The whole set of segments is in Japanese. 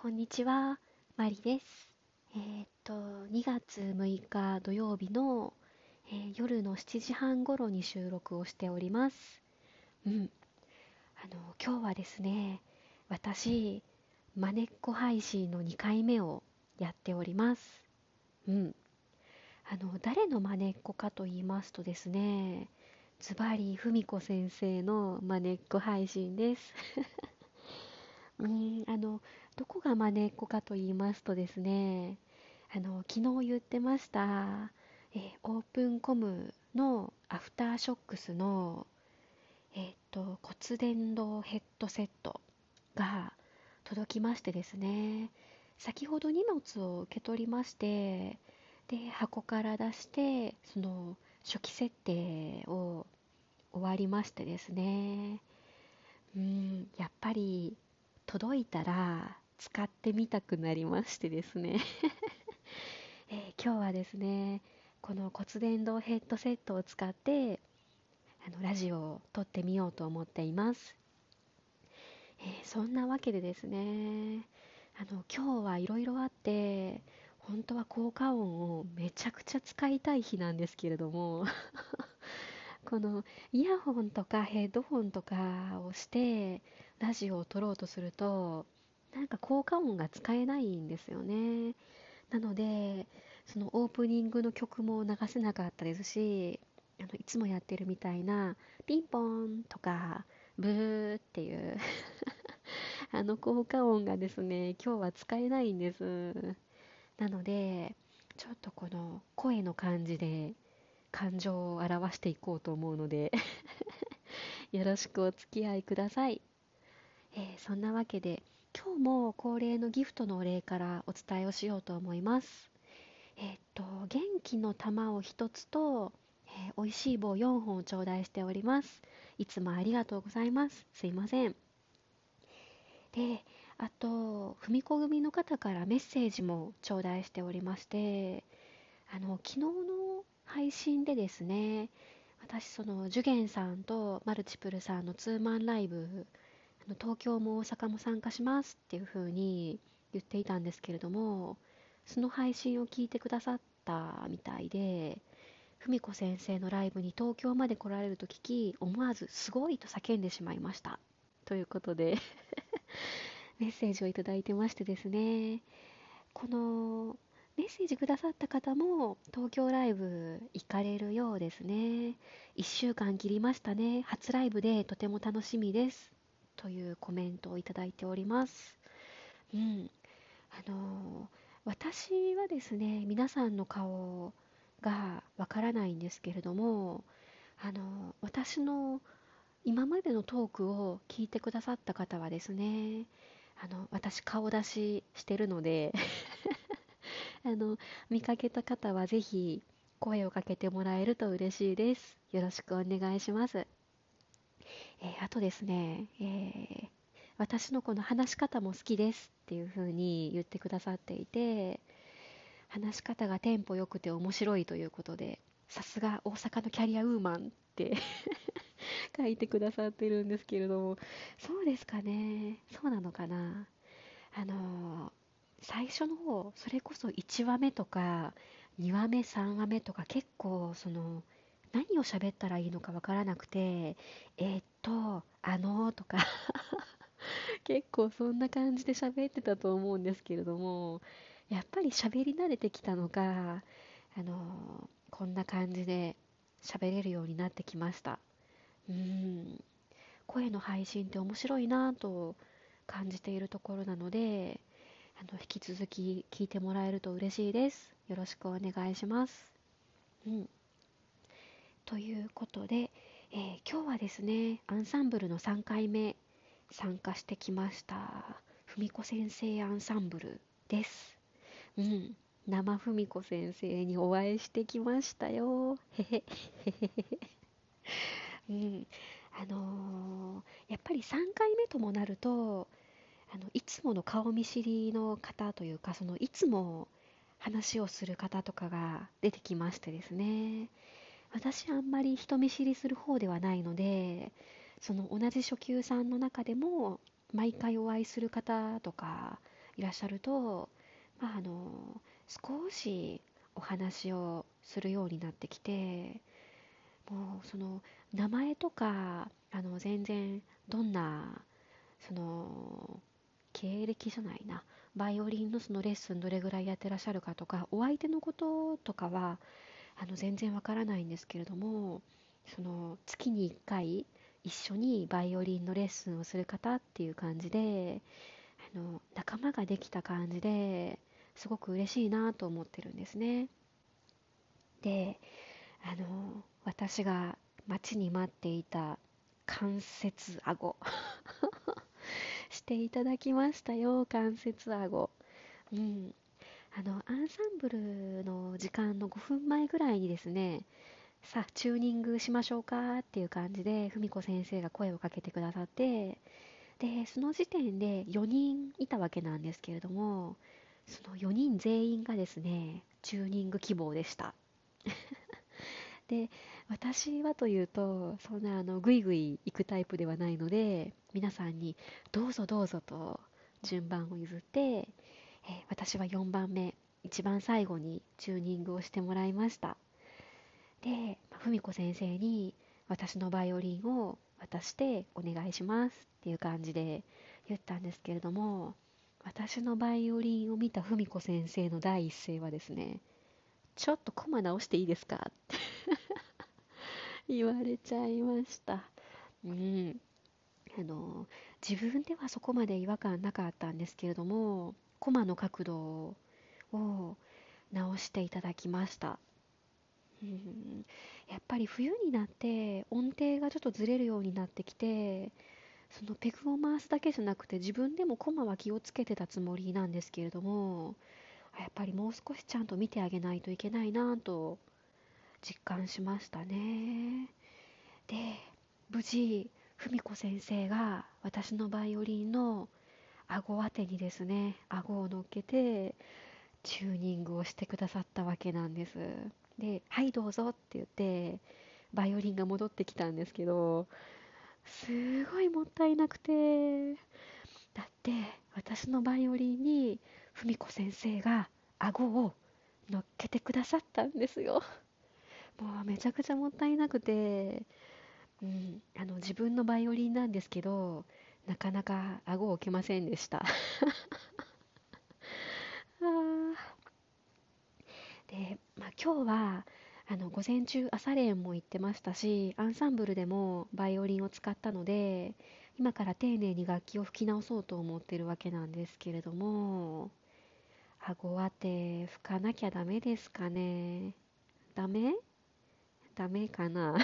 こんにちは、マリです。えー、っと、2月6日土曜日の、えー、夜の7時半頃に収録をしております。うん。あの、今日はですね、私、まねっこ配信の2回目をやっております。うん。あの、誰のまねっこかと言いますとですね、ズバリ、ふみこ先生のまねっこ配信です。うんあのどこがまねっこかと言いますとですねあの昨日言ってました、えー、オープンコムのアフターショックスの、えーと、骨伝導ヘッドセットが届きましてですね先ほど荷物を受け取りましてで箱から出してその初期設定を終わりましてですねうんやっぱり届いたら使ってみたくなりましてですね。えー、今日はですねこの骨伝導ヘッドセットを使ってあのラジオを撮ってみようと思っています、えー、そんなわけでですねあの今日はいろいろあって本当は効果音をめちゃくちゃ使いたい日なんですけれども このイヤホンとかヘッドホンとかをしてラジオを撮ろうとするとなんか効果音が使えないんですよね。なのでそのオープニングの曲も流せなかったですしあのいつもやってるみたいなピンポンとかブーっていう あの効果音がですね今日は使えないんです。なのでちょっとこの声の感じで感情を表していこうと思うので よろしくお付き合いください。えー、そんなわけで今日も恒例のギフトのお礼からお伝えをしようと思います。えー、っと元気の玉を1つと、えー、美味しい棒4本を頂戴しております。いつもありがとうございます。すいません。であと文子組の方からメッセージも頂戴しておりましてあの昨日の配信でですね私そのジュゲンさんとマルチプルさんのツーマンライブ東京も大阪も参加しますっていう風に言っていたんですけれどもその配信を聞いてくださったみたいで文子先生のライブに東京まで来られると聞き思わず「すごい!」と叫んでしまいました。ということで メッセージをいただいてましてですねこのメッセージくださった方も東京ライブ行かれるようですね。1週間切りましたね。初ライブでとても楽しみです。というコメントをいただいております。うん、あの私はですね皆さんの顔がわからないんですけれどもあの私の今までのトークを聞いてくださった方はですねあの私顔出ししてるので あの見かけた方はぜひ声をかけてもらえると嬉しいです。よろしくお願いしますえー、あとですね、えー、私のこの話し方も好きですっていう風に言ってくださっていて、話し方がテンポ良くて面白いということで、さすが大阪のキャリアウーマンって 書いてくださってるんですけれども、そうですかね、そうなのかな。あのー、最初の方、それこそ1話目とか、2話目、3話目とか結構その、何を喋ったらいいのかわからなくて、えー、っと、あのー、とか 結構そんな感じで喋ってたと思うんですけれども、やっぱり喋り慣れてきたのか、あのー、こんな感じで喋れるようになってきました。うん、声の配信って面白いなと感じているところなので、あの引き続き聞いてもらえると嬉しいです。よろしくお願いします。うんということで、えー、今日はですね、アンサンブルの3回目参加してきました、文子先生アンサンブルです。うん、生文子先生にお会いしてきましたよ。へへ、へへへ。うん、あのー、やっぱり3回目ともなると、あのいつもの顔見知りの方というか、そのいつも話をする方とかが出てきましてですね。私あんまり人見知りする方ではないのでその同じ初級さんの中でも毎回お会いする方とかいらっしゃると、まあ、あの少しお話をするようになってきてもうその名前とかあの全然どんなその経歴じゃないなバイオリンのそのレッスンどれぐらいやってらっしゃるかとかお相手のこととかはあの全然わからないんですけれどもその月に1回一緒にバイオリンのレッスンをする方っていう感じであの仲間ができた感じですごく嬉しいなと思ってるんですね。であの私が待ちに待っていた関節顎 していただきましたよ関節顎。うん。あのアンサンブルの時間の5分前ぐらいにですねさあチューニングしましょうかっていう感じで文子先生が声をかけてくださってでその時点で4人いたわけなんですけれどもその4人全員がですねチューニング希望でした。で私はというとそんなあのグイグイ行くタイプではないので皆さんにどうぞどうぞと順番を譲って、え、私は4番目一番最後にチューニングをしてもらいましたで文子先生に私のバイオリンを渡してお願いしますっていう感じで言ったんですけれども私のバイオリンを見た文子先生の第一声はですねちょっとコマ直していいですかって 言われちゃいました。うん。あの、自分ではそこまで違和感なかったんですけれども、コマの角度を直していただきました。うん、やっぱり冬になって音程がちょっとずれるようになってきてそのペグを回すだけじゃなくて自分でもコマは気をつけてたつもりなんですけれどもやっぱりもう少しちゃんと見てあげないといけないなと実感しましたねで無事文子先生が私のバイオリンの顎当てにですね顎を乗っけてチューニングをしてくださったわけなんですで「はいどうぞ」って言ってバイオリンが戻ってきたんですけどすごいもったいなくてだって私のバイオリンに文子先生が顎を乗っけてくださったんですよ。もうめちゃくちゃもったいなくて、うん、あの自分のバイオリンなんですけど、なかなか顎を置けませんでした。で、まあ、今日はあの午前中朝練も行ってましたしアンサンブルでもバイオリンを使ったので今から丁寧に楽器を吹き直そうと思ってるわけなんですけれども顎当て吹かなきゃダメですかね。ダメ？ダメかな？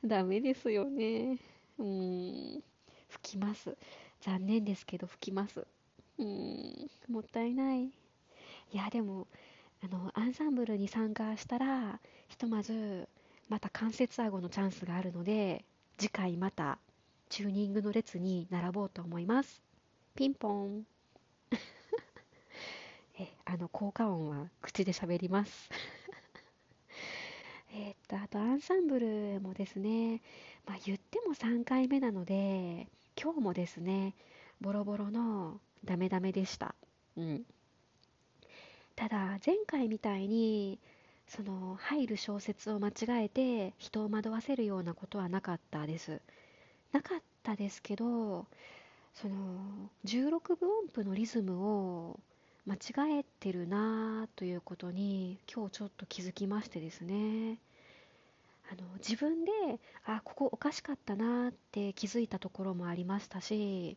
ダメですよね。うん。吹きます。残念ですけど吹きます。うん。もったいない。いやでもあのアンサンブルに参加したらひとまずまた関節顎のチャンスがあるので次回またチューニングの列に並ぼうと思います。ピンポン。えあの効果音は口で喋ります。とあとアンサンブルもですね、まあ、言っても3回目なので今日もですねボロボロのダメダメでした。うん。ただ前回みたいにその入る小説を間違えて人を惑わせるようなことはなかったです。なかったですけどその16分音符のリズムを間違えてるなということに今日ちょっと気づきましてですね。あの自分であここおかしかったなって気づいたところもありましたし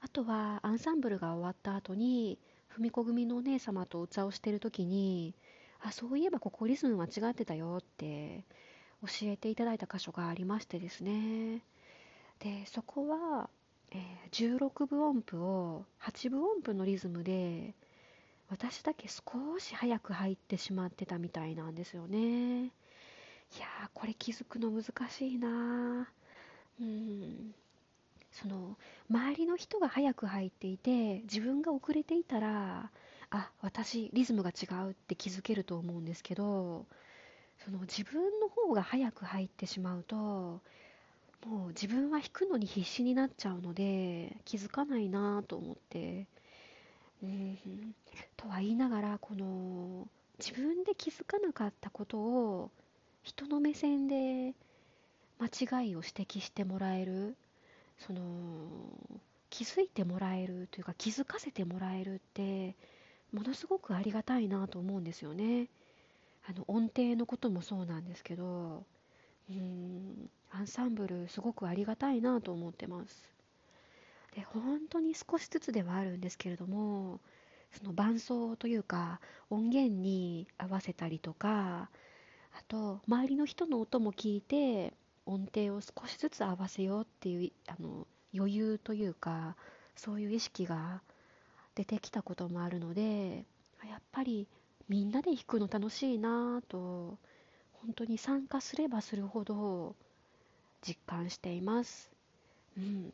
あとはアンサンブルが終わった後に文子組のお姉様とお茶をしてる時にあそういえばここリズム間違ってたよって教えていただいた箇所がありましてですね。でそこはえー、16分音符を8分音符のリズムで私だけ少し早く入ってしまってたみたいなんですよね。いやーこれ気づくの難しいな。うん。その周りの人が早く入っていて自分が遅れていたらあ私リズムが違うって気づけると思うんですけどその自分の方が早く入ってしまうともう自分は弾くのに必死になっちゃうので気づかないなと思って。うん、とは言いながらこの自分で気づかなかったことを人の目線で間違いを指摘してもらえるその気づいてもらえるというか気づかせてもらえるってものすごくありがたいなと思うんですよね。あの音程のこともそうなんですけどうんアンサンブルすごくありがたいなと思ってます。で本当に少しずつではあるんですけれどもその伴奏というか音源に合わせたりとかあと周りの人の音も聞いて音程を少しずつ合わせようっていうあの余裕というかそういう意識が出てきたこともあるのでやっぱりみんなで弾くの楽しいなぁと本当に参加すればするほど実感しています。うん。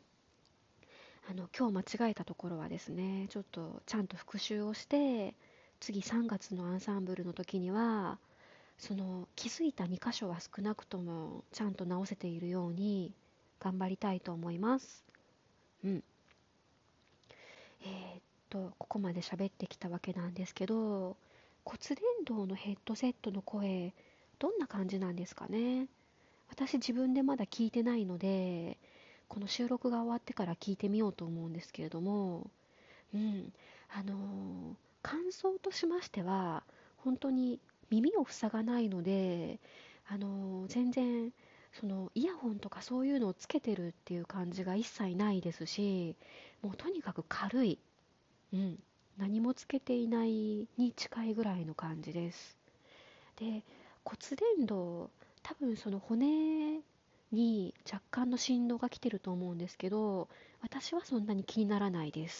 あの今日間違えたところはですねちょっとちゃんと復習をして次3月のアンサンブルの時にはその気づいた2箇所は少なくともちゃんと直せているように頑張りたいと思います。うん。えー、っと、ここまで喋ってきたわけなんですけど、骨伝導のヘッドセットの声、どんな感じなんですかね？私自分でまだ聞いてないので、この収録が終わってから聞いてみようと思うんですけれども、うん、あのー、感想としましては、本当に耳を塞がないので、あの全然そのイヤホンとかそういうのをつけてるっていう感じが一切ないですしもうとにかく軽い、うん、何もつけていないに近いぐらいの感じです。で骨伝導多分その骨に若干の振動が来てると思うんですけど私はそんなに気にならないです。